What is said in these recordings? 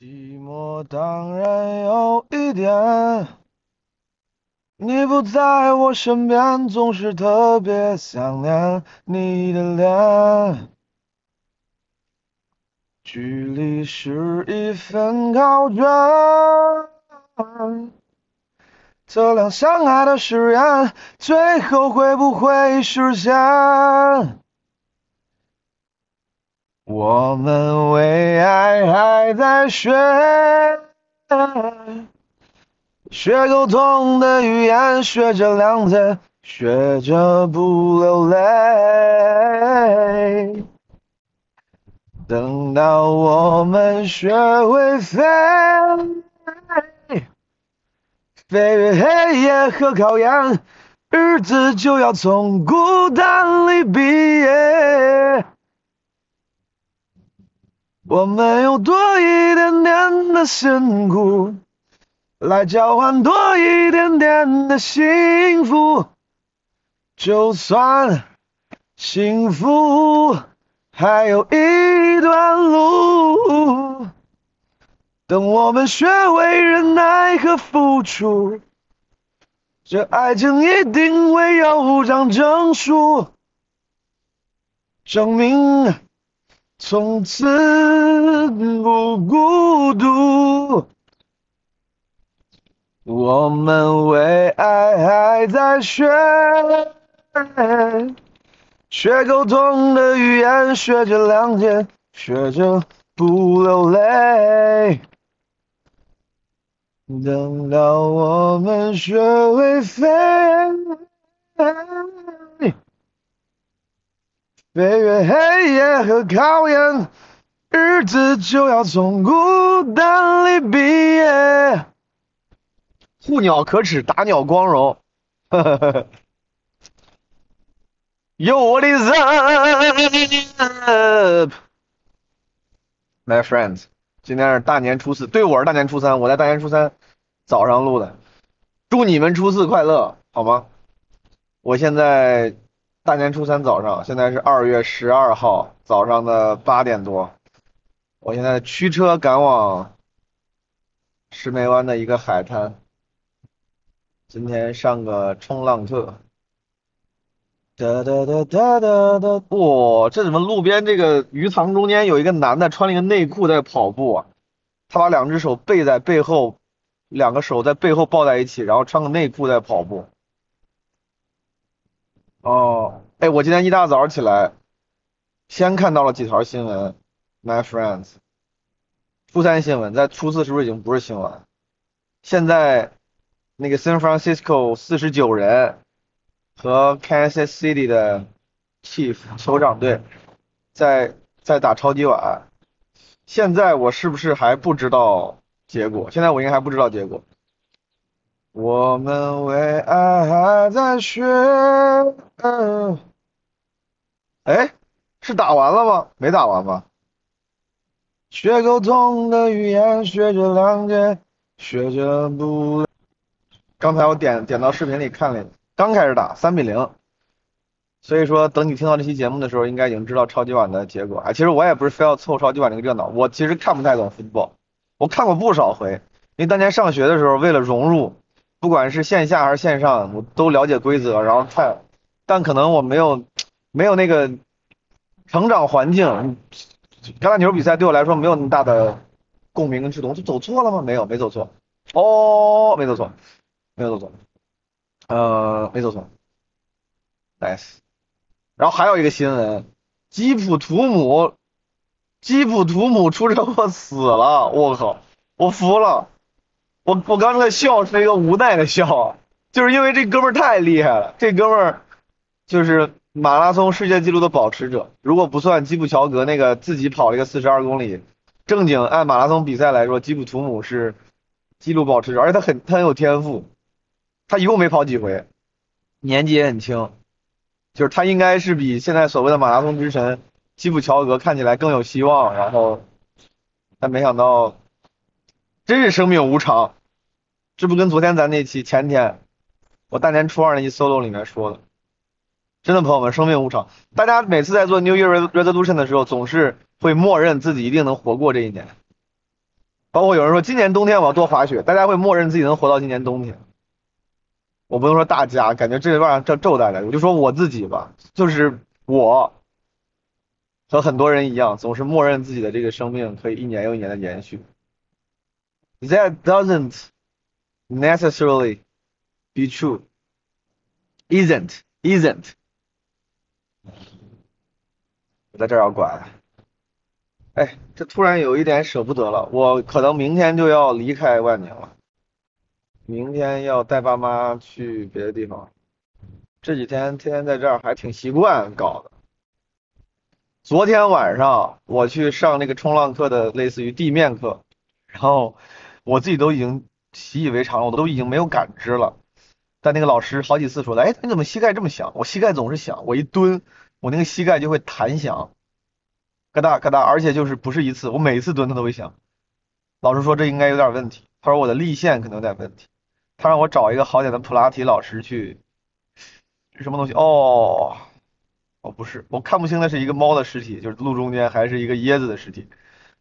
寂寞当然有一点，你不在我身边，总是特别想念你的脸。距离是一份考卷，测量相爱的誓言，最后会不会实现？我们为爱还在学，学沟通的语言，学着谅解，学着不流泪。等到我们学会飞，飞越黑夜和考验，日子就要从孤单里毕业。我们用多一点点的辛苦，来交换多一点点的幸福，就算幸福。还有一段路，等我们学会忍耐和付出，这爱情一定会有张证书，证明从此不孤独。我们为爱还在学。学沟通的语言，学着谅解，学着不流泪。等到我们学会飞，飞越黑夜和考验，日子就要从孤单里毕业。护鸟可耻，打鸟光荣。呵呵呵呵。Yo, what is up, my friends？今天是大年初四，对我是大年初三，我在大年初三早上录的。祝你们初四快乐，好吗？我现在大年初三早上，现在是二月十二号早上的八点多，我现在驱车赶往石梅湾的一个海滩，今天上个冲浪课。哒哒哒哒哒哒！哇，这怎么路边这个鱼塘中间有一个男的穿了一个内裤在跑步啊？他把两只手背在背后，两个手在背后抱在一起，然后穿个内裤在跑步。哦，哎，我今天一大早起来，先看到了几条新闻，My friends，初三新闻，在初四是不是已经不是新闻？现在那个 San Francisco 四十九人。和 Kansas City 的 Chief 酋长队在在打超级碗，现在我是不是还不知道结果？现在我应该还不知道结果。我们为爱还在学，哎，是打完了吗？没打完吧？学沟通的语言，学着谅解，学着不。刚才我点点到视频里看了。刚开始打三比零，所以说等你听到这期节目的时候，应该已经知道超级碗的结果啊。其实我也不是非要凑超级碗这个热闹，我其实看不太懂 football，我看过不少回，因为当年上学的时候为了融入，不管是线下还是线上，我都了解规则，然后看，但可能我没有没有那个成长环境，橄榄球比赛对我来说没有那么大的共鸣跟触动，就走错了吗？没有，没走错，哦，没走错，没有走错。呃，没走错，nice。然后还有一个新闻，吉普图姆，吉普图姆出车祸死了，我靠，我服了，我我刚才笑是一个无奈的笑，就是因为这哥们儿太厉害了，这哥们儿就是马拉松世界纪录的保持者，如果不算基普乔格那个自己跑了一个四十二公里，正经按马拉松比赛来说，吉普图姆是纪录保持者，而且他很他很有天赋。他一共没跑几回，年纪也很轻，就是他应该是比现在所谓的马拉松之神基普乔格看起来更有希望。然后，但没想到，真是生命无常。这不跟昨天咱那期前天我大年初二那期 solo 里面说的，真的朋友们，生命无常。大家每次在做 New Year Resolution 的时候，总是会默认自己一定能活过这一年。包括有人说今年冬天我要多滑雪，大家会默认自己能活到今年冬天。我不能说大家，感觉这有点这咒大家，我就说我自己吧，就是我和很多人一样，总是默认自己的这个生命可以一年又一年的延续。That doesn't necessarily be true. Isn't, isn't. 我在这儿要拐。哎，这突然有一点舍不得了，我可能明天就要离开万宁了，明天要带爸妈去别的地方。这几天天天在这儿还挺习惯搞的。昨天晚上我去上那个冲浪课的类似于地面课，然后我自己都已经习以为常了，我都已经没有感知了。但那个老师好几次说的，哎，你怎么膝盖这么响？我膝盖总是响，我一蹲，我那个膝盖就会弹响，咯哒咯哒，而且就是不是一次，我每次蹲它都会响。老师说这应该有点问题，他说我的力线可能有点问题，他让我找一个好点的普拉提老师去。什么东西？哦，哦，不是，我看不清那是一个猫的尸体，就是路中间还是一个椰子的尸体，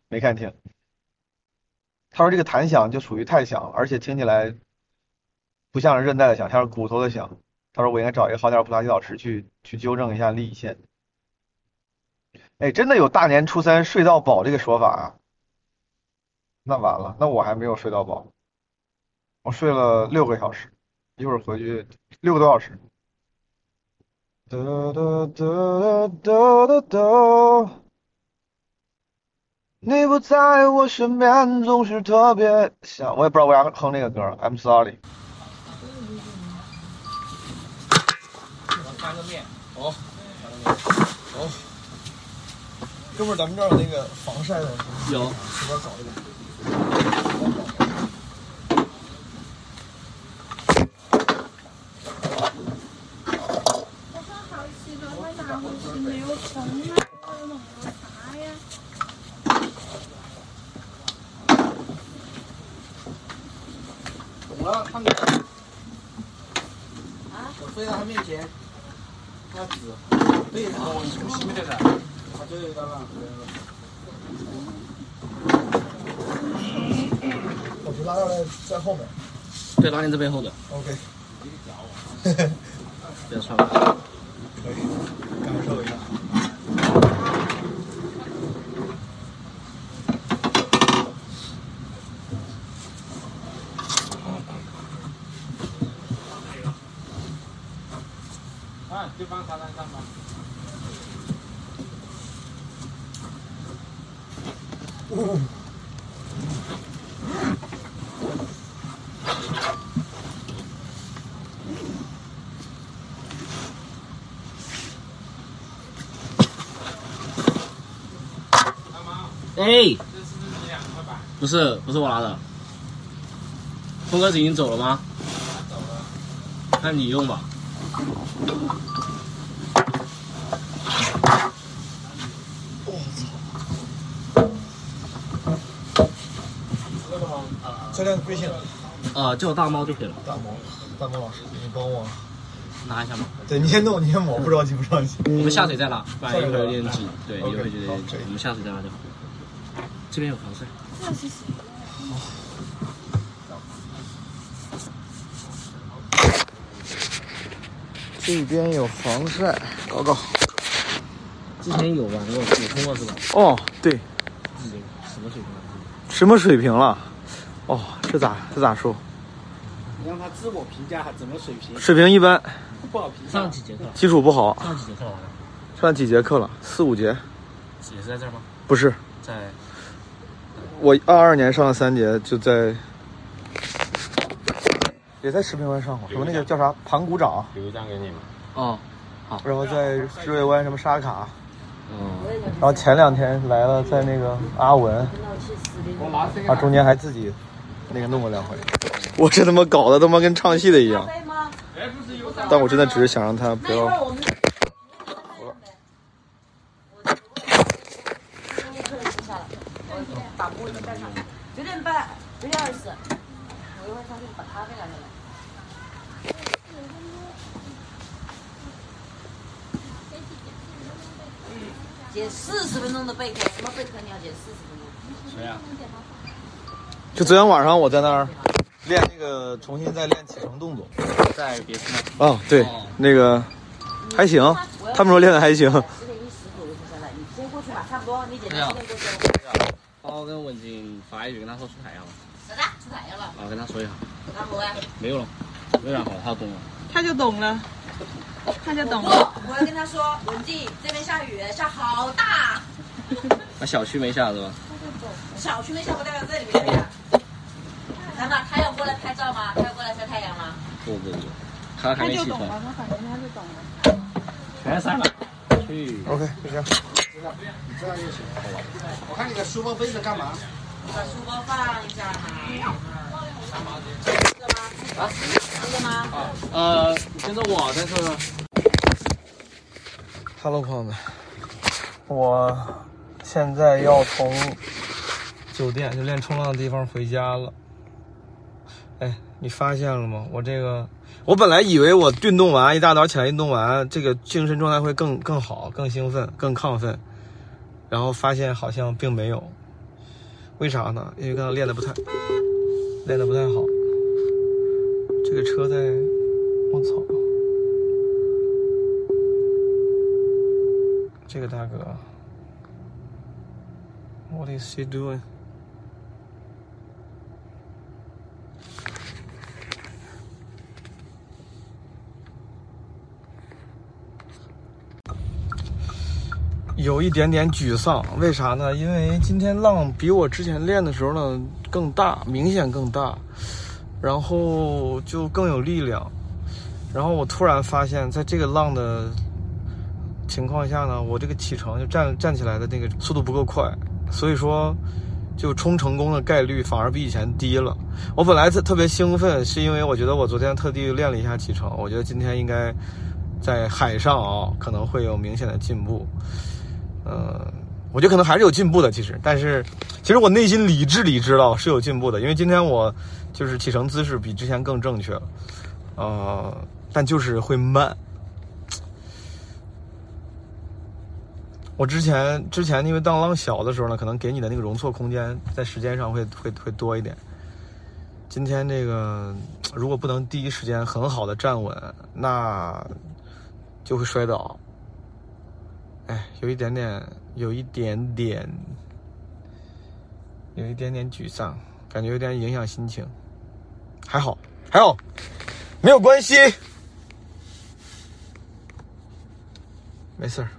没看清。他说这个弹响就属于太响，而且听起来。不像是韧带的响，像是骨头的响。他说我应该找一个好点普拉提老师去去纠正一下力线。哎，真的有大年初三睡到饱这个说法啊？那完了，那我还没有睡到饱，我睡了六个小时，一会儿回去六个多小时。你不在我身边总是特别想，我也不知道为啥哼那个歌，I'm sorry。翻个面，好，翻个面，好。哥们儿，咱们这儿有那个防晒的，有，随便找一个。我说好洗的，他拿回去没有冲啊，我弄个啥呀？懂了，看着。啊？我飞到他面前。那纸，对他，我从西面的噻，他就有一个嘛，我就拉到来在后面。对，拉你这边后头。OK。不要穿了。可以，感受一下。啊，就放沙滩上吧。哎，这是不是？不是，不是我拿的。峰哥已经走了吗？走了。那你用吧。这辆贵姓？呃，叫我大猫就可以了。大猫，大猫老师，你帮我。拿一下吗？对你先弄，你先抹，不着急，不着急。我们下水再拉，不然一会儿有点挤。对，一会儿就有点挤。我们下水再拉就好。这边有防晒。这是谁？这边有防晒，搞搞。之前有玩过，补充过是吧？哦，对，什么水平啊？什么水平了？哦，这咋这咋说？你让他自我评价怎么水平？水平一般，不好评价上。几节课？基础不好。上几节课了？上几节课了？四五节？也是在这儿吗？不是，在我二二年上了三节，就在，也在石屏湾上过，什么那个叫啥盘古掌，留一张给你嘛。哦，然后在日月湾什么沙卡，嗯，然后前两天来了在那个阿文，我拿这个啊中间还自己那个弄过两回，我这他妈搞的他妈跟唱戏的一样，但我真的只是想让他不要，我们。下了，我把带上。九点半，九点二十，我一会儿上去把咖啡四十分钟的备课，什么备课你要减四十分钟？谁呀？就昨天晚上我在那儿练那个，重新再练起程动作。在别墅那。哦，对，那个还行，他们说练的还行。十点一十左右就下来，你先过去吧，差不多，你姐姐十点过去。好，跟文静发一句，跟他说出太阳了。啥子？出太阳了？啊，跟他说一下。然后呢？没有了，没然后，他懂了。他就懂了，他就懂了。，我要跟他说，文静这边下雨，下好大。那小区没下是吧？小区没下，不代表这里没下。难道他要过来拍照吗？他要过来晒太阳吗？不不不，他还没起床。就懂了，他反正他就懂了。全删了。去。OK，就这样。我看你的书包背着干嘛？把书包放一下嘛。这个吗？啊，这个吗？呃，跟着我在这呢。Hello，朋友们，我现在要从酒店就练冲浪的地方回家了。哎，你发现了吗？我这个，我本来以为我运动完一大早起来运动完，这个精神状态会更更好、更兴奋、更亢奋，然后发现好像并没有。为啥呢？因为刚刚练的不太，练的不太好。这个车在，我操！这个大哥，What is he doing？有一点点沮丧，为啥呢？因为今天浪比我之前练的时候呢更大，明显更大，然后就更有力量。然后我突然发现，在这个浪的情况下呢，我这个起程就站站起来的那个速度不够快，所以说就冲成功的概率反而比以前低了。我本来特特别兴奋，是因为我觉得我昨天特地练了一下起程，我觉得今天应该在海上啊可能会有明显的进步。呃，我觉得可能还是有进步的，其实，但是其实我内心理智里知道是有进步的，因为今天我就是起程姿势比之前更正确了，呃，但就是会慢。我之前之前因为当浪小的时候呢，可能给你的那个容错空间在时间上会会会多一点。今天这个如果不能第一时间很好的站稳，那就会摔倒。哎，有一点点，有一点点，有一点点沮丧，感觉有点影响心情。还好，还好，没有关系，没事儿。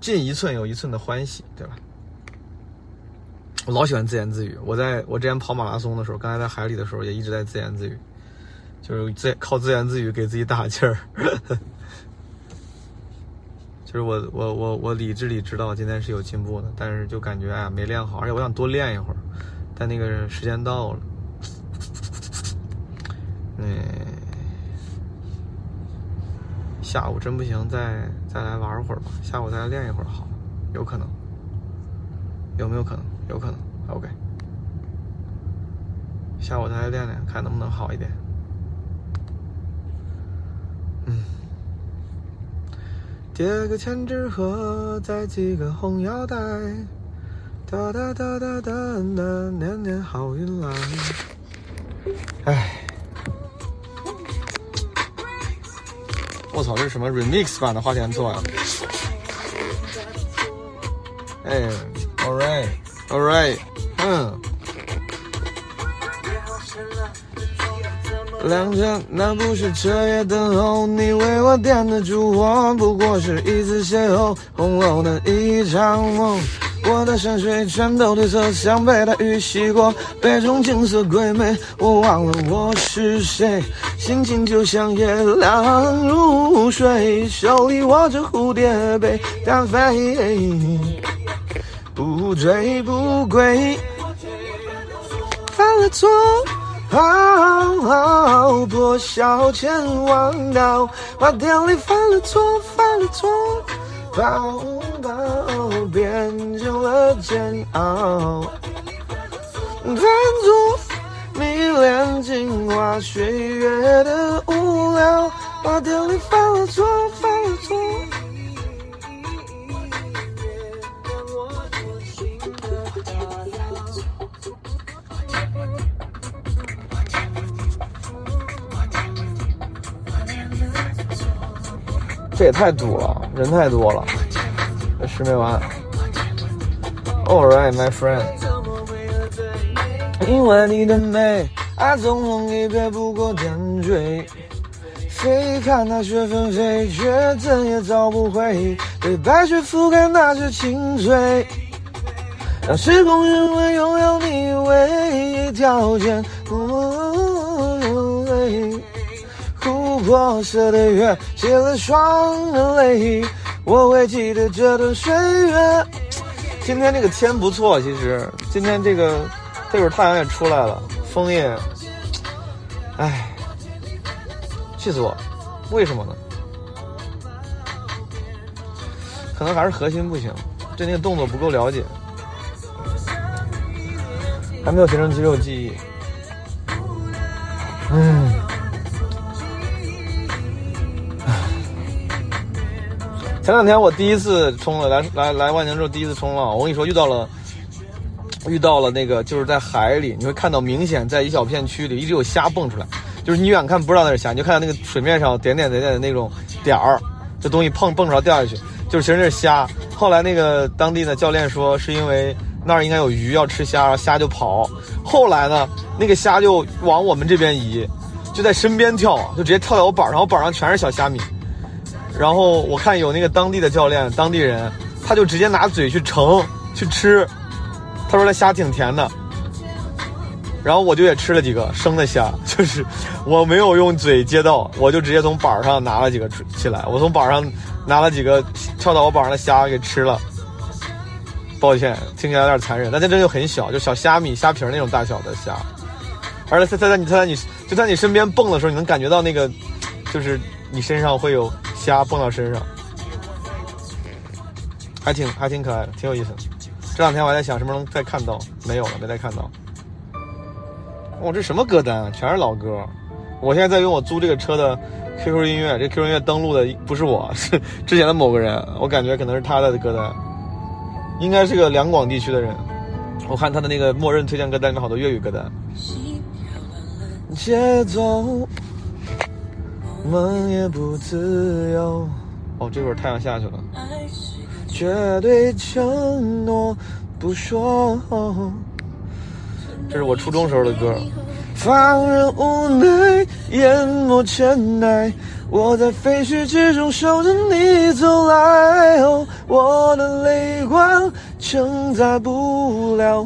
进一寸有一寸的欢喜，对吧？我老喜欢自言自语。我在我之前跑马拉松的时候，刚才在海里的时候，也一直在自言自语，就是自靠自言自语给自己打气儿。就是我我我我理智里知道今天是有进步的，但是就感觉哎呀没练好，而且我想多练一会儿，但那个时间到了，嗯，下午真不行，再再来玩会儿吧，下午再来练一会儿好，有可能，有没有可能？有可能，OK，下午再来练练，看能不能好一点。叠个千纸鹤，再系个红腰带，哒哒哒哒哒哒，年年好运来。哎，我操，这是什么 remix 版的花田错呀？哎，all right，all right，嗯。亮着，那不是彻夜等候，你为我点的烛火，不过是一次邂逅，红楼的一场梦。我的山水全都褪色，像被大雨洗过，杯中景色鬼魅，我忘了我是谁，心情就像夜凉如水，手里握着蝴蝶杯单飞，不醉不归，犯了错。好，破晓前望到花店里犯了错，犯了错，抱抱变成了煎熬，翻作迷恋镜花水月的无聊，花店里犯了错，犯了错。这也太堵了，人太多了，这吃没完。All right, my friend。因为你的美，爱纵容一瞥不过点缀。飞看那雪纷飞，却怎也找不回被白雪覆盖那些青翠。让时空因为拥有你唯一条件。珀色的月，写了双的泪，我会记得这段岁月。今天这个天不错，其实今天这个这会儿太阳也出来了，风也，唉，气死我！为什么呢？可能还是核心不行，对那个动作不够了解，还没有形成肌肉记忆。嗯。前两天我第一次冲了，来来来万宁之后第一次冲浪，我跟你说遇到了，遇到了那个就是在海里，你会看到明显在一小片区里一直有虾蹦出来，就是你远看不知道那是虾，你就看到那个水面上点点点点的那种点儿，这东西碰蹦着掉下去，就是其实那是虾。后来那个当地的教练说是因为那儿应该有鱼要吃虾，虾就跑。后来呢，那个虾就往我们这边移，就在身边跳，就直接跳到我板上，我板上全是小虾米。然后我看有那个当地的教练，当地人，他就直接拿嘴去盛去吃，他说那虾挺甜的。然后我就也吃了几个生的虾，就是我没有用嘴接到，我就直接从板上拿了几个起来，我从板上拿了几个跳到我板上的虾给吃了。抱歉，听起来有点残忍，但这真就很小，就小虾米、虾皮那种大小的虾，而且它在你它在你就在你身边蹦的时候，你能感觉到那个，就是你身上会有。虾蹦到身上，还挺还挺可爱的，挺有意思的。这两天我还在想什么时候能再看到，没有了，没再看到。哦，这什么歌单啊？全是老歌。我现在在用我租这个车的 QQ 音乐，这 QQ 音乐登录的不是我，是之前的某个人。我感觉可能是他的歌单，应该是个两广地区的人。我看他的那个默认推荐歌单里面好多粤语歌单。节奏。梦也不自由。哦，这会儿太阳下去了。绝对承诺不说。这是我初中时候的歌。放任无奈，淹没尘埃。我在废墟之中守着你走来。哦，我的泪光承载不了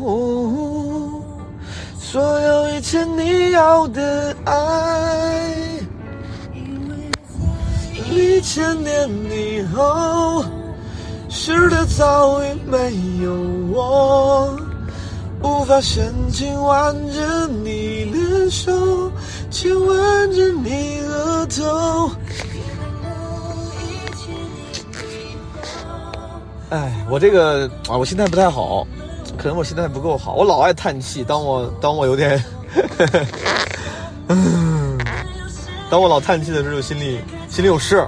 所有一切你要的爱。一千年以后，世界早已没有我，无法深情挽着你的手，亲吻着你额头。哎，我这个啊，我心态不太好，可能我心态不够好，我老爱叹气。当我当我有点，嗯，当我老叹气的时候，心里。心里有事，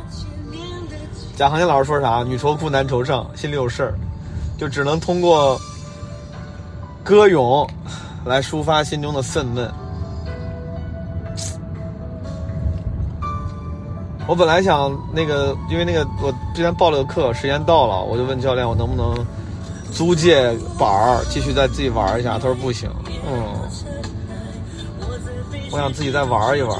贾行家老师说啥？女愁哭，男愁上，心里有事儿，就只能通过歌咏来抒发心中的愤懑。我本来想那个，因为那个我之前报了个课，时间到了，我就问教练，我能不能租借板儿继续再自己玩一下？他说不行。嗯，我想自己再玩一玩。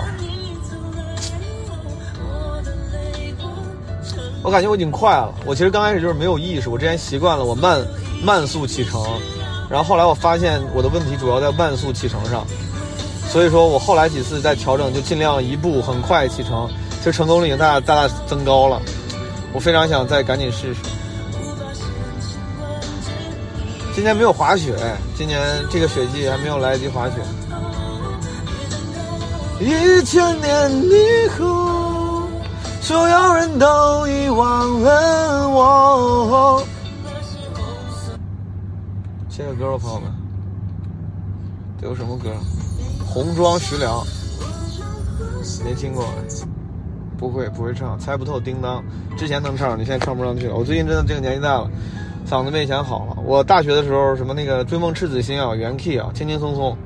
我感觉我已经快了。我其实刚开始就是没有意识，我之前习惯了我慢慢速启程，然后后来我发现我的问题主要在慢速启程上，所以说我后来几次在调整，就尽量一步很快启程，其实成功率已经大大大大增高了。我非常想再赶紧试试。今年没有滑雪，今年这个雪季还没有来得及滑雪。一千年以后。所有人都遗忘了我。切个歌吧，朋友们。这有什么歌？红妆徐良，没听过，不会不会唱，猜不透。叮当，之前能唱，你现在唱不上去了。我最近真的这个年纪大了，嗓子没以前好了。我大学的时候，什么那个追梦赤子心啊，原 K 啊，轻轻松松，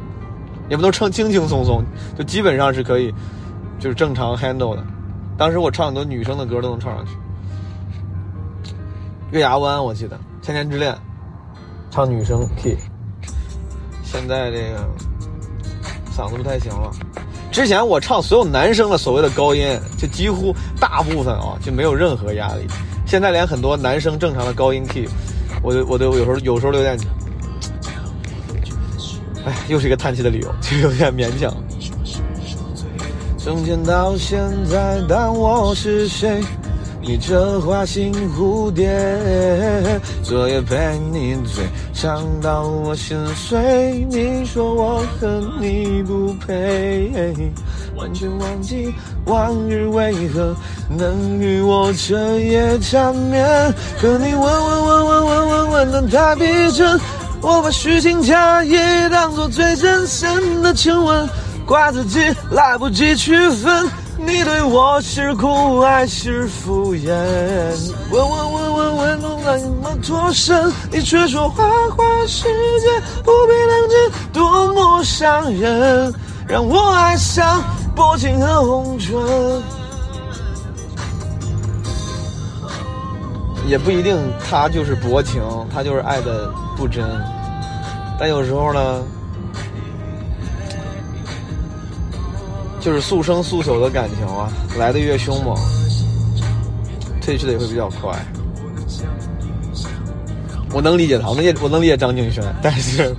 也不能称轻轻松松，就基本上是可以，就是正常 handle 的。当时我唱很多女生的歌都能唱上去。月牙湾，我记得《千年之恋》唱女生 key，现在这个嗓子不太行了。之前我唱所有男生的所谓的高音，就几乎大部分啊就没有任何压力。现在连很多男生正常的高音 key，我都我都有时候有时候都有点，哎，又是一个叹气的理由，就有点勉强。从前到现在，当我是谁？你这花心蝴蝶，昨夜陪你醉，唱到我心碎。你说我和你不配，完全忘记往日为何能与我彻夜缠绵。可你问问问问问问问的太逼真，我把虚情假意当作最真心的亲吻，怪自己来不及区分。你对我是苦还是敷衍？问问问问问问那么脱身，你却说花花世界不必当真，多么伤人，让我爱上薄情和红唇。也不一定，他就是薄情，他就是爱的不真。但有时候呢。就是速生速朽的感情啊，来的越凶猛，退去的也会比较快。我能理解他，我能，我能理解张敬轩，但是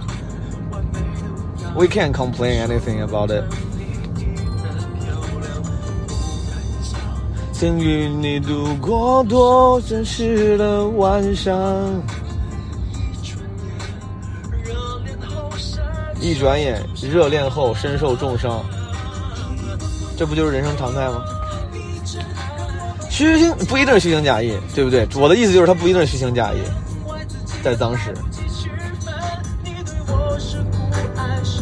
，we can't complain anything about it。曾与你度过多真实的晚上，一转眼热恋后身受重伤。这不就是人生常态吗？虚情不一定是虚情假意，对不对？我的意思就是他不一定是虚情假意，在当时，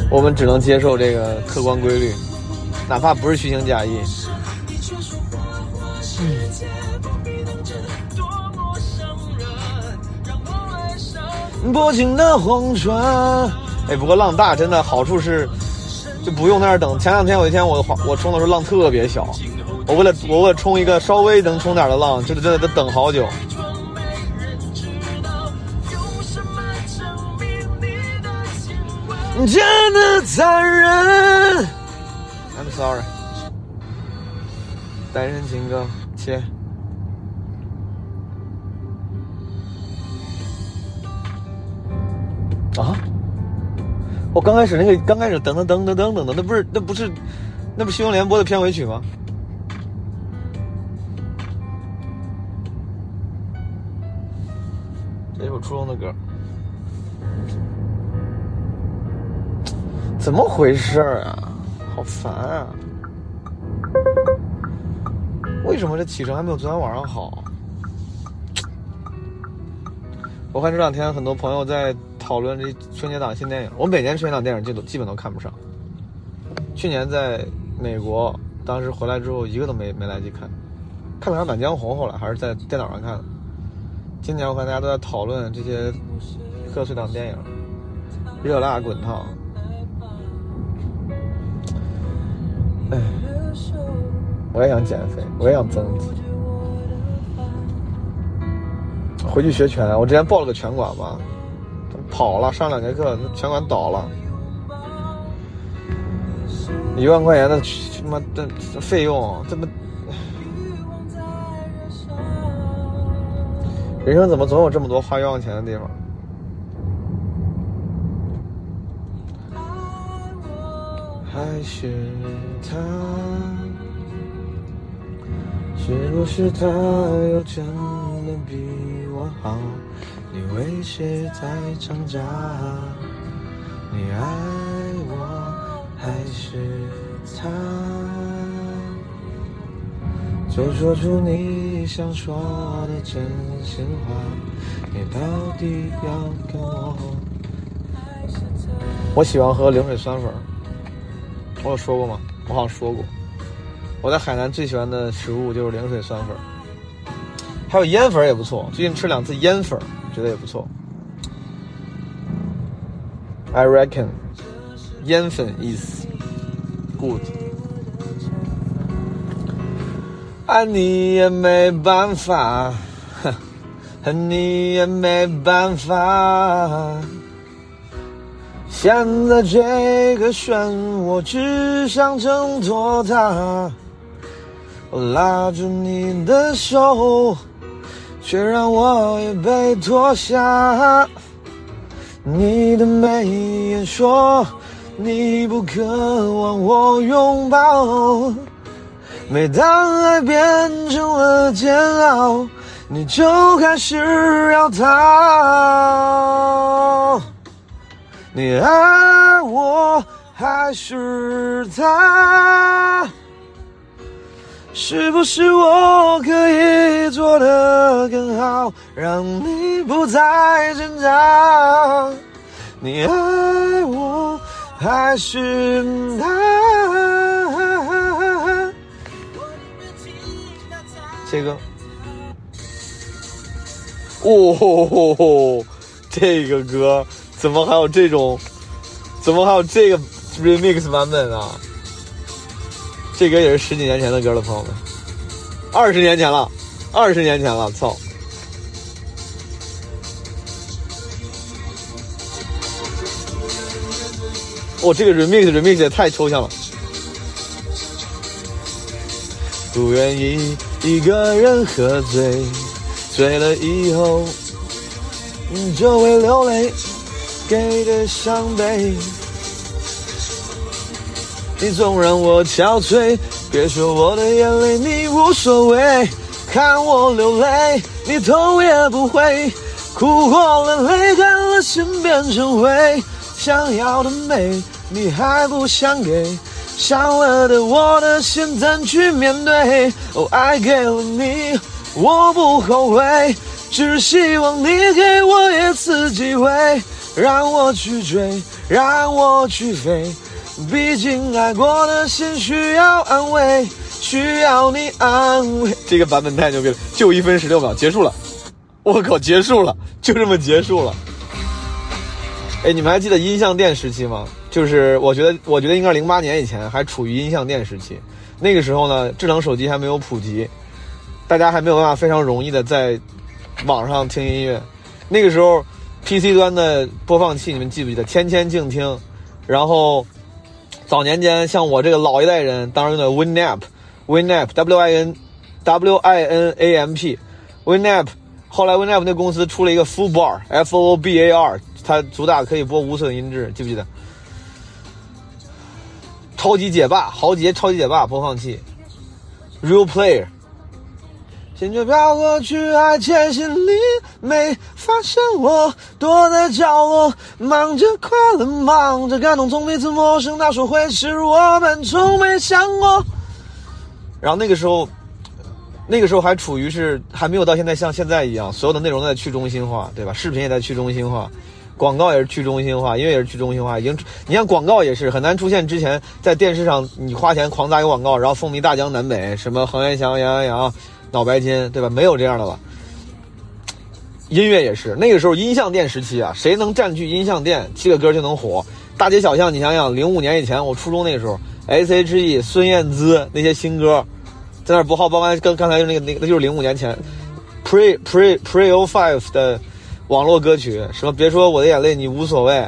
我们只能接受这个客观规律，哪怕不是虚情假意。薄情的红唇，哎，不过浪大真的好处是。就不用在那儿等。前两天有一天我我冲的时候浪特别小，我为了我为了冲一个稍微能冲点的浪，就是真的得等好久。真的残忍。I'm sorry。单身情歌，切。我刚开始那个刚开始噔噔噔噔噔噔的，那不是那不是那不是《新闻联播》的片尾曲吗？这是我初中的歌，怎么回事啊？好烦啊！为什么这起程还没有昨天晚上好？我看这两天很多朋友在。讨论这春节档新电影，我每年春节档电影基都基本都看不上。去年在美国，当时回来之后一个都没没来及看，看不了《满江红》，后来还是在电脑上看的。今年我看大家都在讨论这些贺岁档电影，热辣滚烫。哎，我也想减肥，我也想增肌，回去学拳。我之前报了个拳馆嘛。跑了，上两节课，拳馆倒了，一万块钱的他妈的费用，这么，人生怎么总有这么多花冤枉钱的地方？还是他，是不是他又真的比我好？你为谁在挣扎？你爱我还是他？就说出你想说的真心话。你到底要跟我？我喜欢喝灵水酸粉。我有说过吗？我好像说过。我在海南最喜欢的食物就是灵水酸粉，还有烟粉也不错。最近吃两次烟粉。觉得也不错。I reckon，烟粉 is good。爱你也没办法，恨你也没办法。现在这个漩涡，只想挣脱它。我拉住你的手，却让我也被拖下。你的眉眼说你不渴望我拥抱，每当爱变成了煎熬，你就开始要逃。你爱我还是他？是不是我可以做得更好，让你不再挣扎？你爱我还是他？这个，哦，这个歌怎么还有这种？怎么还有这个 remix 版本啊？这歌也是十几年前的歌了，朋友们，二十年前了，二十年前了，操！我、这个 remix remix 也太抽象了。不愿意一个人喝醉，醉了以后，就会流泪，给的伤悲。你总让我憔悴，别说我的眼泪你无所谓，看我流泪，你头也不回，哭过了泪，干了心变成灰，想要的美你还不想给，伤了的我的心怎去面对？哦，爱给了你，我不后悔，只希望你给我一次机会，让我去追，让我去飞。毕竟爱过的心需要安慰，需要你安慰。这个版本太牛逼了，就一分十六秒，结束了。我靠，结束了，就这么结束了。哎，你们还记得音像店时期吗？就是我觉得，我觉得应该零八年以前还处于音像店时期。那个时候呢，智能手机还没有普及，大家还没有办法非常容易的在网上听音乐。那个时候，PC 端的播放器，你们记不记得？天天静听，然后。早年间，像我这个老一代人，当时用的 Winamp，Winamp，W I N W I N A M P，Winamp。后来 Winamp 那公司出了一个 Full Bar，F O B A R，它主打可以播无损音质，记不记得？超级解霸，豪杰超级解霸播放器，Real Player。心却飘过去，还窃喜你没发现我躲在角落，忙着快乐，忙着感动，从彼此陌生到说会是我们，从没想过。然后那个时候，那个时候还处于是还没有到现在像现在一样，所有的内容都在去中心化，对吧？视频也在去中心化，广告也是去中心化，音乐也是去中心化。已经，你像广告也是很难出现之前在电视上你花钱狂砸一个广告，然后风靡大江南北，什么恒源祥、杨阳洋。脑白金，对吧？没有这样的了。音乐也是，那个时候音像店时期啊，谁能占据音像店，这个歌就能火。大街小巷，你想想，零五年以前，我初中那时候，S.H.E、孙燕姿那些新歌，在那不好，包括刚刚才那个那个，那就是零五年前，Pre Pre Pre O Five 的网络歌曲，什么别说我的眼泪你无所谓，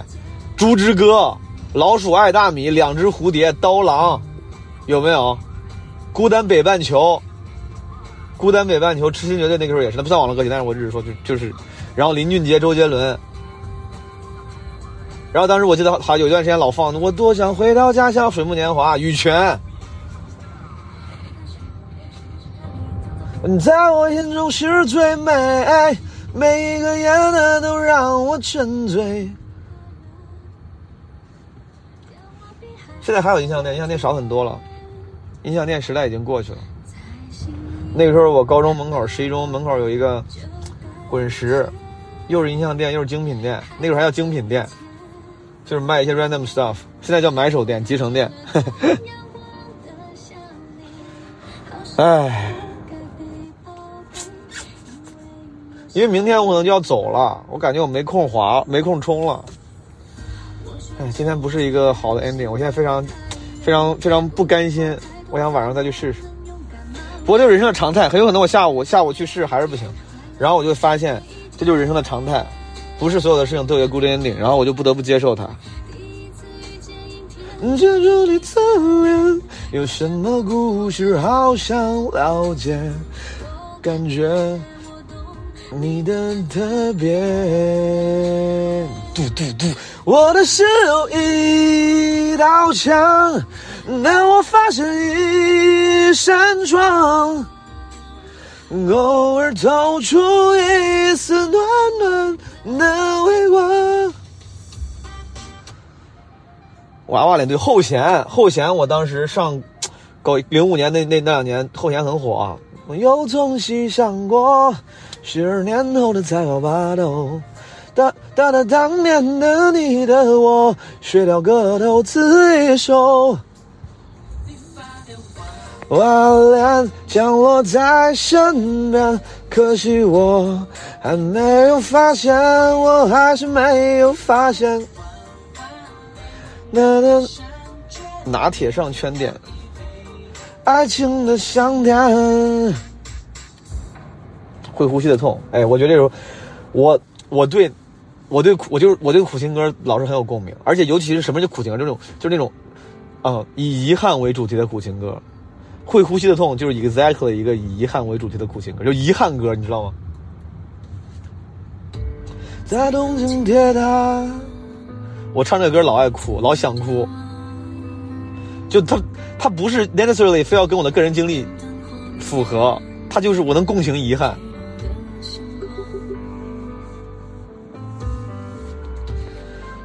猪之歌，老鼠爱大米，两只蝴蝶，刀郎，有没有？孤单北半球。孤单北半球，痴心绝对那个时候也是，那不算网络歌曲，但是我只是说就就是，然后林俊杰、周杰伦，然后当时我记得好有一段时间老放，我多想回到家乡，水木年华，羽泉，你在我眼中是最美，每一个眼的都让我沉醉。现在还有音像店，音像店少很多了，音像店时代已经过去了。那个时候我高中门口十一中门口有一个滚石，又是音像店又是精品店，那个时候还叫精品店，就是卖一些 random stuff，现在叫买手店、集成店。唉，因为明天我可能就要走了，我感觉我没空滑，没空冲了。唉，今天不是一个好的 ending，我现在非常、非常、非常不甘心，我想晚上再去试试。不过这是人生的常态，很有可能我下午下午去试还是不行，然后我就发现这就是人生的常态，不是所有的事情都有个 good ending，然后我就不得不接受它。这住你侧面有什么故事？好想了解，感觉你的特别。嘟嘟嘟，我的室友一道墙，但我发现一扇窗，偶尔透出一丝暖暖的微光。娃娃脸对后弦，后弦我当时上高零五年那那那两年后弦很火，我又从西想过，十二年后的才华巴斗，哒哒哒，当年的你的我，学掉个头自一首。娃脸降落在身边，可惜我还没有发现，我还是没有发现。那那拿铁上圈点，爱情的香甜，会呼吸的痛。哎，我觉得这首，我我对，我对苦，我就是我对苦情歌老是很有共鸣，而且尤其是什么叫苦情歌，这种就是那种，啊，以遗憾为主题的苦情歌。会呼吸的痛就是 exactly 一个以遗憾为主题的苦情歌，就遗憾歌，你知道吗？在东京铁塔。我唱这歌老爱哭，老想哭。就他，他不是 necessarily 非要跟我的个人经历符合，他就是我能共情遗憾。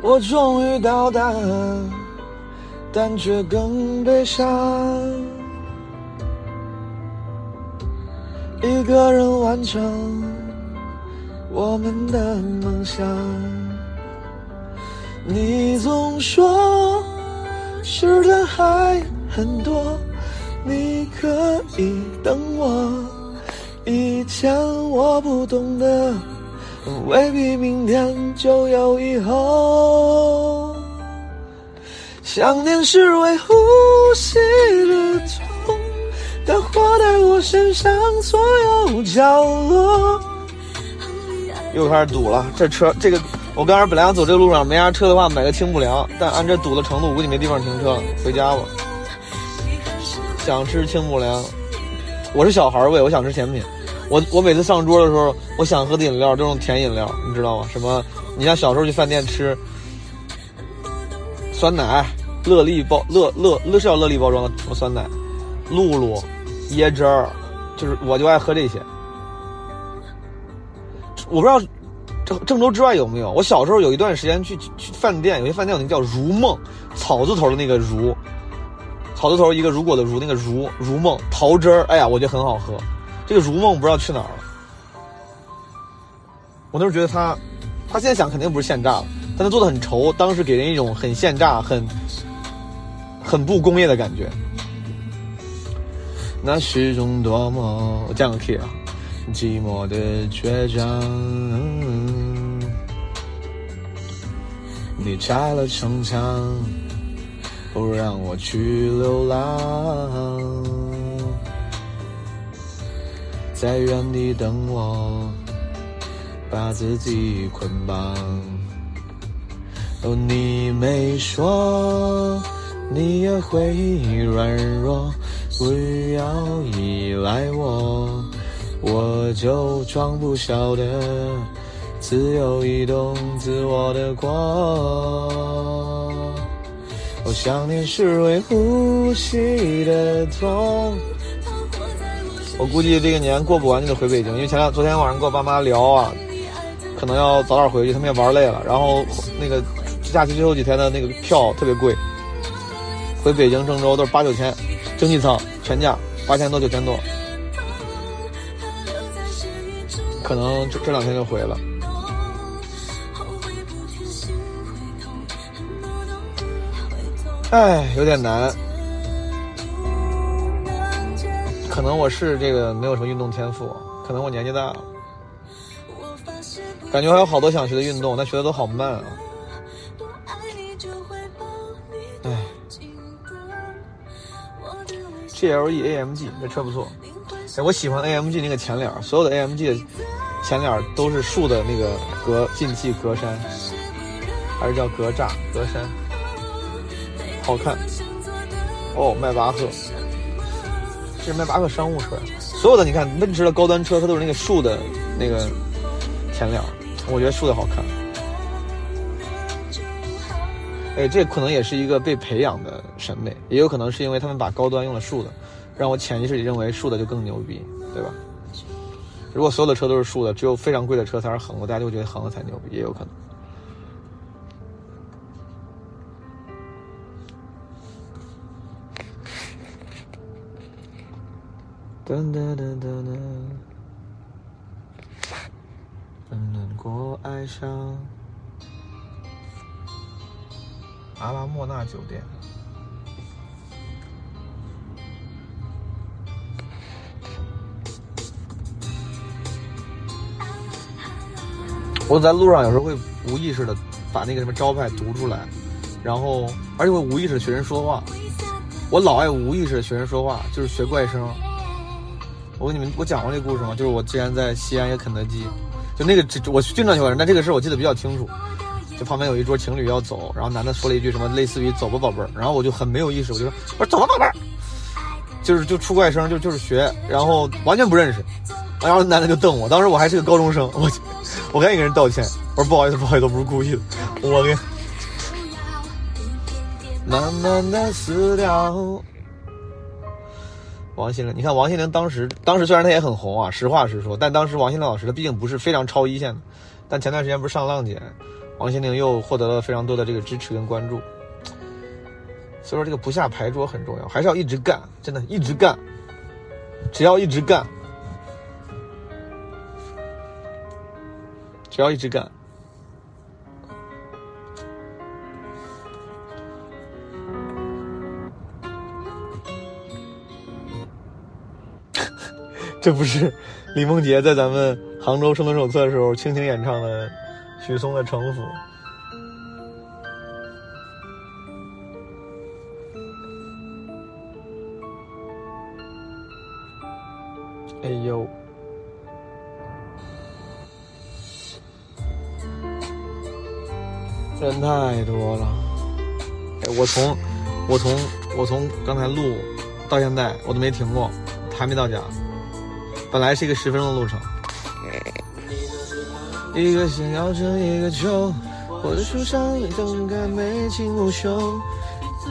我终于到达，但却更悲伤。一个人完成我们的梦想。你总说时间还很多，你可以等我。以前我不懂的，未必明天就有以后。想念是会呼吸的痛，它活在我身上所有角落。又开始堵了，这车这个。我刚才本来想走这个路上，没啥车的话买个清补凉，但按这堵的程度，估计没地方停车了，回家吧。想吃清补凉，我是小孩胃，我想吃甜品。我我每次上桌的时候，我想喝的饮料都是甜饮料，你知道吗？什么？你像小时候去饭店吃酸奶、乐力包、乐乐乐是要乐力包装的什么酸奶、露露、椰汁儿，就是我就爱喝这些。我不知道。郑郑州之外有没有？我小时候有一段时间去去饭店，有些饭店有那个叫如梦，草字头的那个如，草字头一个如果的如，那个如如梦桃汁儿，哎呀，我觉得很好喝。这个如梦不知道去哪儿了。我那时候觉得它，它现在想肯定不是现榨的，但它做的很稠，当时给人一种很现榨、很很不工业的感觉。那是种多么我降个 key 啊。寂寞的倔强，你拆了城墙，不让我去流浪，在原地等我，把自己捆绑。哦，你没说，你也会软弱，不要依赖我。我就装不晓得，自由移动自我的光。我想念是会呼吸的痛。我估计这个年过不完就得回北京，因为前两昨天晚上跟我爸妈聊啊，可能要早点回去，他们也玩累了。然后那个假期最后几天的那个票特别贵，回北京郑州都是八九千，经济舱全价八千多九千多。可能这这两天就回了，哎，有点难。可能我是这个没有什么运动天赋，可能我年纪大了，感觉还有好多想学的运动，但学的都好慢啊。，G L E A M G 这车不错，哎，我喜欢 A M G 那个前脸，所有的 A M G 的。前脸都是竖的那个格进气格栅，还是叫格栅格栅，好看。哦，迈巴赫，这是迈巴赫商务车，所有的你看奔驰的高端车，它都是那个竖的那个前脸，我觉得竖的好看。哎，这可能也是一个被培养的审美，也有可能是因为他们把高端用了竖的，让我潜意识里认为竖的就更牛逼，对吧？如果所有的车都是竖的，只有非常贵的车才是横的，大家就会觉得横的才牛逼，也有可能。噔噔噔噔噔，能过爱上阿拉莫纳酒店。我在路上有时候会无意识的把那个什么招牌读出来，然后而且会无意识的学人说话。我老爱无意识的学人说话，就是学怪声。我跟你们我讲过这个故事吗？就是我之前在西安一个肯德基，就那个我经常学怪声，但这个事我记得比较清楚。旁边有一桌情侣要走，然后男的说了一句什么类似于“走吧，宝贝儿”，然后我就很没有意识，我就说：“我说走吧，宝贝儿。”就是就出怪声，就就是学，然后完全不认识，然后男的就瞪我，当时我还是个高中生，我我赶紧给人道歉，我说不好意思，不好意思，我不是故意的，我给慢慢的死掉。王心凌，你看王心凌当时，当时虽然她也很红啊，实话实说，但当时王心凌老师她毕竟不是非常超一线的，但前段时间不是上浪姐，王心凌又获得了非常多的这个支持跟关注，所以说这个不下牌桌很重要，还是要一直干，真的一直干，只要一直干，只要一直干。这不是李梦洁在咱们杭州生存手册的时候倾情演唱的许嵩的《城府》。哎呦，人太多了！哎，我从我从我从刚才录到现在，我都没停过，还没到家。本来是一个十分钟的路程。一个想要成一个球，我的树上一动感眉清目秀，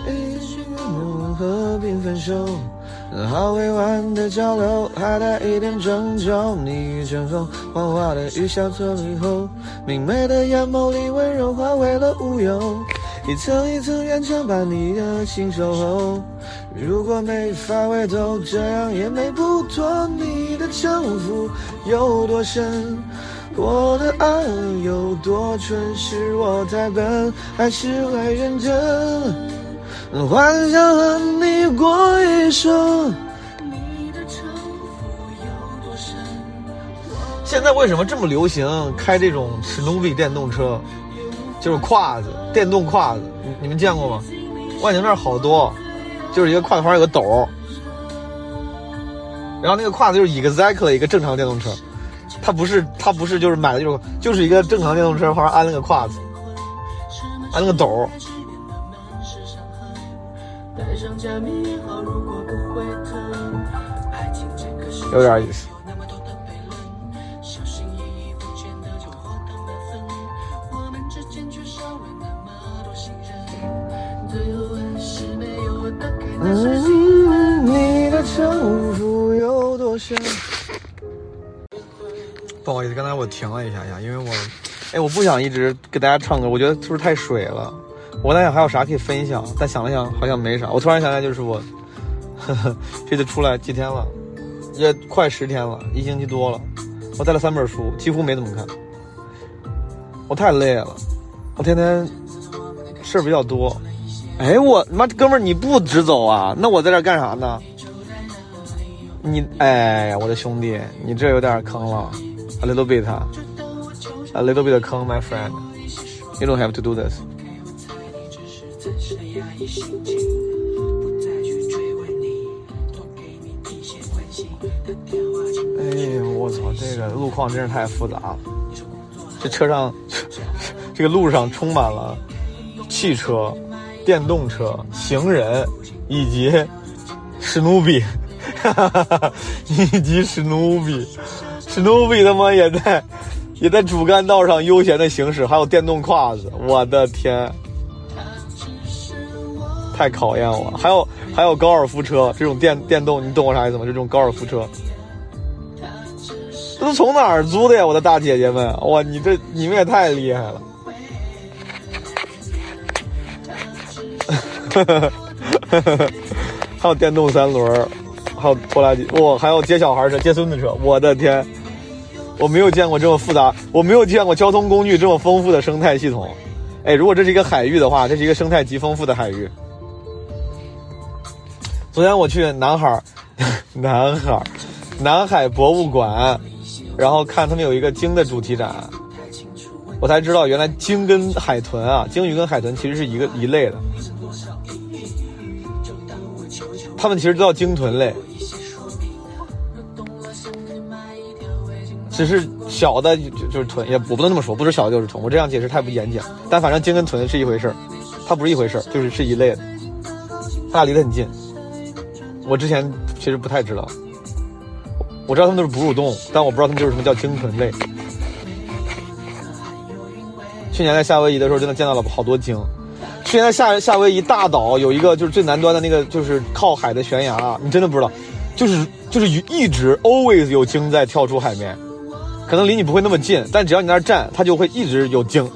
一句怒和平分手，好委婉的交流，还带一点郑重。你乘风幻化的雨下错以后，明媚的眼眸里温柔化为了乌有，一层一层院墙把你的心守候。如果没法回头，这样也美不脱你的城府有多深，我的爱有多蠢，是我太笨，还是太认真？幻想和你过一生。现在为什么这么流行开这种史努比电动车？就是胯子，电动胯子，你们见过吗？万宁那儿好多。就是一个胯子旁有个斗，然后那个胯子就是 exactly 一个正常电动车，它不是它不是就是买的这种，就是一个正常电动车旁边安了个胯子，安了个斗，有点意思。嗯，你的城府有多深？不好意思，刚才我停了一下呀，因为我，哎，我不想一直给大家唱歌，我觉得是不是太水了？我在想还有啥可以分享，但想了想好像没啥。我突然想起来，就是我，呵呵，这次出来几天了，也快十天了，一星期多了。我带了三本书，几乎没怎么看。我太累了，我天天事儿比较多。哎，我妈哥们儿，你不直走啊？那我在这干啥呢？你哎呀，我的兄弟，你这有点坑了，a little bit，a little bit 的坑，my friend。You don't have to do this。哎呀，我操，这个路况真是太复杂了。这车上，这个路上充满了汽车、电动车、行人以及史努比，以及史努比，史努比他妈也在 也在主干道上悠闲的行驶，还有电动胯子，我的天！太考验我了。还有还有高尔夫车这种电电动，你懂我啥意思吗？就这种高尔夫车，这都从哪儿租的呀？我的大姐姐们，哇，你这你们也太厉害了！还有电动三轮，还有拖拉机，哇，还有接小孩车、接孙子车，我的天！我没有见过这么复杂，我没有见过交通工具这么丰富的生态系统。哎，如果这是一个海域的话，这是一个生态极丰富的海域。昨天我去南海，南海，南海博物馆，然后看他们有一个鲸的主题展，我才知道原来鲸跟海豚啊，鲸鱼跟海豚其实是一个一类的，它们其实都叫鲸豚类，只是小的就就是豚，也我不能这么说，不是小的就是豚，我这样解释太不严谨，但反正鲸跟豚是一回事儿，它不是一回事儿，就是是一类的，它俩离得很近。我之前其实不太知道，我知道它们都是哺乳动物，但我不知道它们就是什么叫鲸豚类。去年在夏威夷的时候，真的见到了好多鲸。去年在夏夏威夷大岛有一个就是最南端的那个就是靠海的悬崖，你真的不知道，就是就是一直 always 有鲸在跳出海面，可能离你不会那么近，但只要你那儿站，它就会一直有鲸。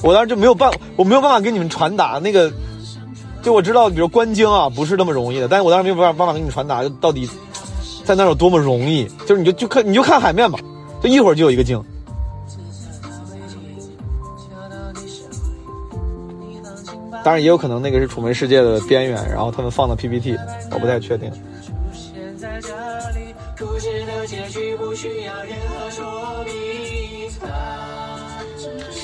我当时就没有办，我没有办法给你们传达那个。就我知道，比如观鲸啊，不是那么容易的。但是我当时没有办法办法给你传达，就到底在那有多么容易。就是你就就看你就看海面吧，就一会儿就有一个鲸。当然也有可能那个是楚门世界的边缘，然后他们放的 PPT，我不太确定。现在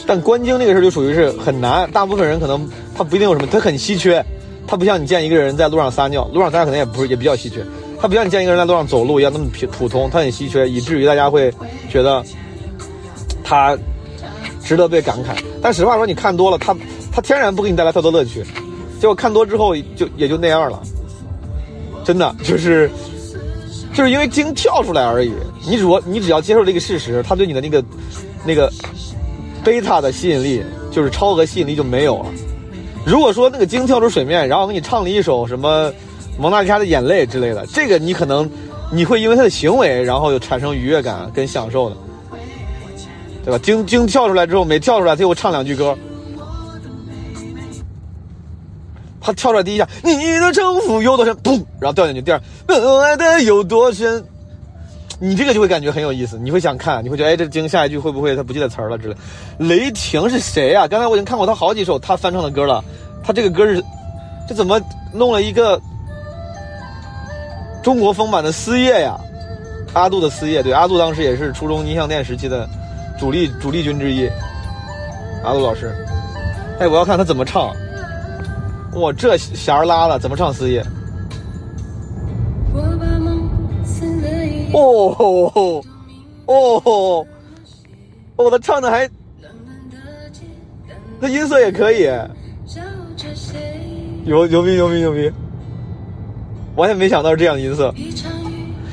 但观鲸这个事就属于是很难，大部分人可能他不一定有什么，他很稀缺，他不像你见一个人在路上撒尿，路上撒尿可能也不是也比较稀缺，他不像你见一个人在路上走路一样那么普普通，他很稀缺，以至于大家会觉得他值得被感慨。但实话说，你看多了，他他天然不给你带来太多乐趣，结果看多之后就也就那样了，真的就是就是因为鲸跳出来而已。你如果你只要接受这个事实，他对你的那个那个。贝塔的吸引力就是超额吸引力就没有了。如果说那个鲸跳出水面，然后给你唱了一首什么《蒙娜丽莎的眼泪》之类的，这个你可能你会因为他的行为，然后有产生愉悦感跟享受的，对吧？鲸鲸跳出来之后，每跳出来他又唱两句歌。他跳出来第一下，你的城府有多深？嘣，然后掉进去。第二，爱的有多深？你这个就会感觉很有意思，你会想看，你会觉得哎，这鲸下一句会不会他不记得词儿了之类。雷霆是谁呀？刚才我已经看过他好几首他翻唱的歌了，他这个歌是，这怎么弄了一个中国风版的思夜呀？阿杜的思夜，对，阿杜当时也是初中音像店时期的主力主力军之一。阿杜老师，哎，我要看他怎么唱。哇，这弦儿拉了，怎么唱思夜？哦哦哦哦，他唱的还，他音色也可以，牛牛逼牛逼牛逼，完全没想到是这样音色。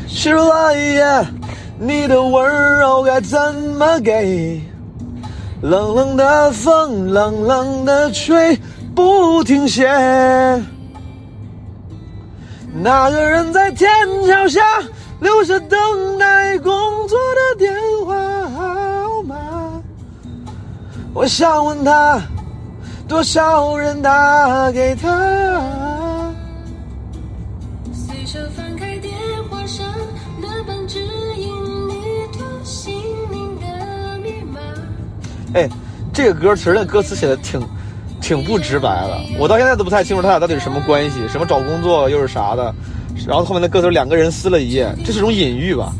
是来呀，你的温柔该怎么给？冷冷的风，冷冷的吹，不停歇。那个人在天桥下。留下等待工作的电话号码，我想问他，多少人打给他？随手翻开电话上那本指引你脱心灵的密码。哎，这个歌词的歌词写的挺，挺不直白的，我到现在都不太清楚他俩到底是什么关系，什么找工作又是啥的。然后后面的歌词两个人撕了一夜，这是种隐喻吧？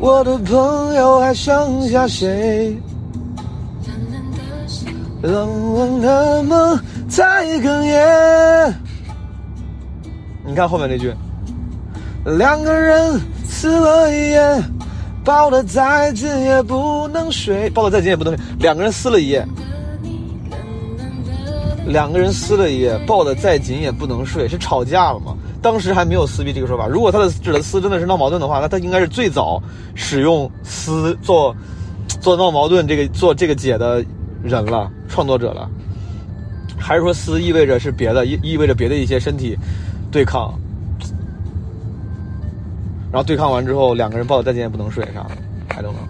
我的朋友还剩下谁？冷冷的梦在哽咽。你看后面那句，两个人。撕了一夜，抱得再紧也不能睡，抱得再紧也不能睡。两个人撕了一夜，两个人撕了一夜，抱得再紧也不能睡，是吵架了吗？当时还没有撕逼这个说法。如果他的指的撕真的是闹矛盾的话，那他应该是最早使用撕做做闹矛盾这个做这个解的人了，创作者了。还是说撕意味着是别的，意意味着别的一些身体对抗，然后对抗完之后，两个人抱得再紧也不能睡啥的，还都能。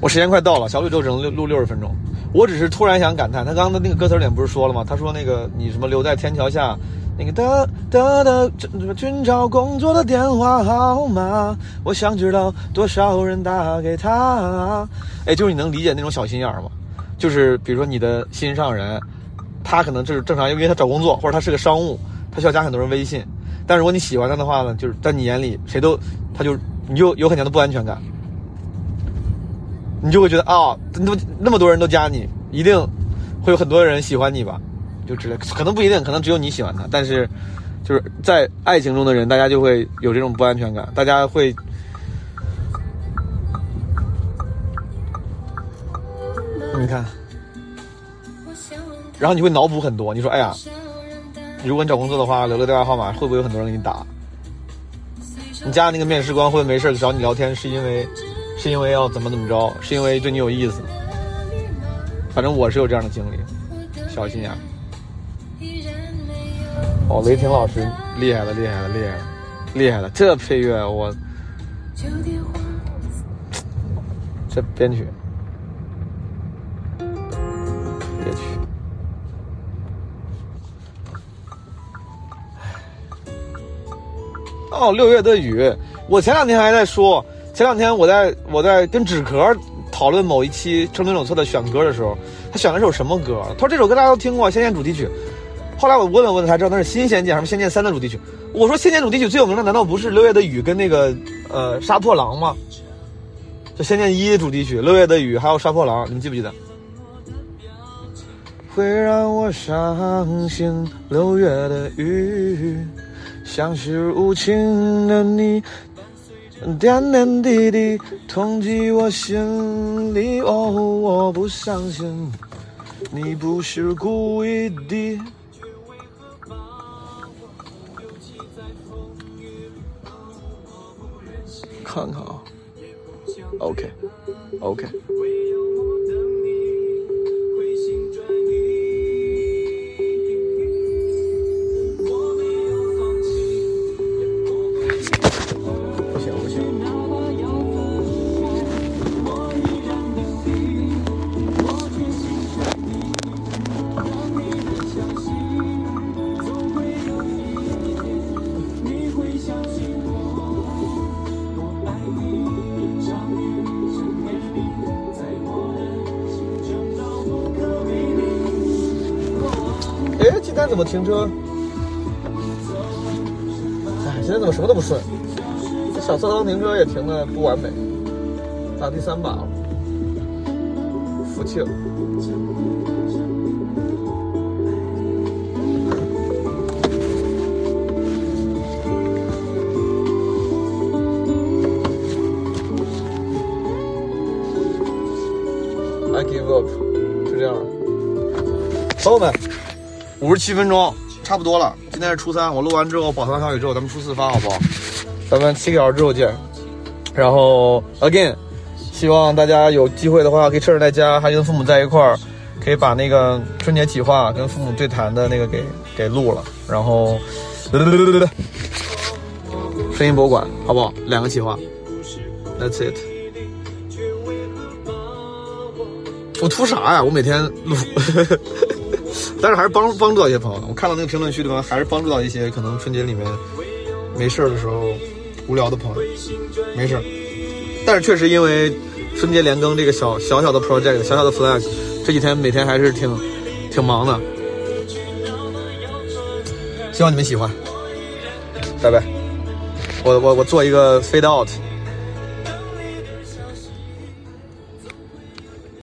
我时间快到了，小宇宙只能录录六十分钟。我只是突然想感叹，他刚刚的那个歌词里面不是说了吗？他说那个你什么留在天桥下，那个的的的这寻找工作的电话号码，我想知道多少人打给他。哎，就是你能理解那种小心眼吗？就是比如说你的心上人。他可能就是正常，因为他找工作或者他是个商务，他需要加很多人微信。但如果你喜欢他的话呢，就是在你眼里谁都，他就你就有很强的不安全感，你就会觉得啊，那么那么多人都加你，一定会有很多人喜欢你吧，就之类，可能不一定，可能只有你喜欢他。但是就是在爱情中的人，大家就会有这种不安全感，大家会，你看。然后你会脑补很多，你说哎呀，如果你找工作的话，留个电话号码，会不会有很多人给你打？你加那个面试官会没事找你聊天，是因为是因为要怎么怎么着？是因为对你有意思？反正我是有这样的经历，小心眼。哦，雷霆老师厉害了，厉害了，厉害了，厉害了！这配乐我，这编曲。哦，六月的雨，我前两天还在说，前两天我在我在跟纸壳讨论某一期《生存手册》的选歌的时候，他选了首什么歌？他说这首歌大家都听过，《仙剑》主题曲。后来我问了问，才知道那是新《仙剑》还是《仙剑三》的主题曲。我说《仙剑》主题曲最有名的难道不是六月的雨跟那个呃杀破狼吗？这《仙剑一》主题曲，六月的雨还有杀破狼，你们记不记得？会让我伤心，六月的雨。像是无情的你，点点滴滴痛击我心里。哦，我不相信你不是故意的。看看啊，OK，OK。哎，今天怎么停车？哎，今天怎么什么都不顺？这小侧方停车也停的不完美。打第三把了，福气了。I give up，就这样。朋友们。五十七分钟，差不多了。今天是初三，我录完之后保存小宇宙，咱们初四发好不好？咱们七个小时之后见。然后 again，希望大家有机会的话，可以趁着在家还跟父母在一块儿，可以把那个春节企划跟父母对谈的那个给给录了。然后，声音博物馆好不好？两个企划，That's it。我图啥呀？我每天录。呵呵但是还是帮帮助到一些朋友。我看到那个评论区里面，还是帮助到一些可能春节里面没事的时候无聊的朋友。没事，但是确实因为春节连更这个小小小的 project，小小的 flag，这几天每天还是挺挺忙的。希望你们喜欢，拜拜。我我我做一个 fade out。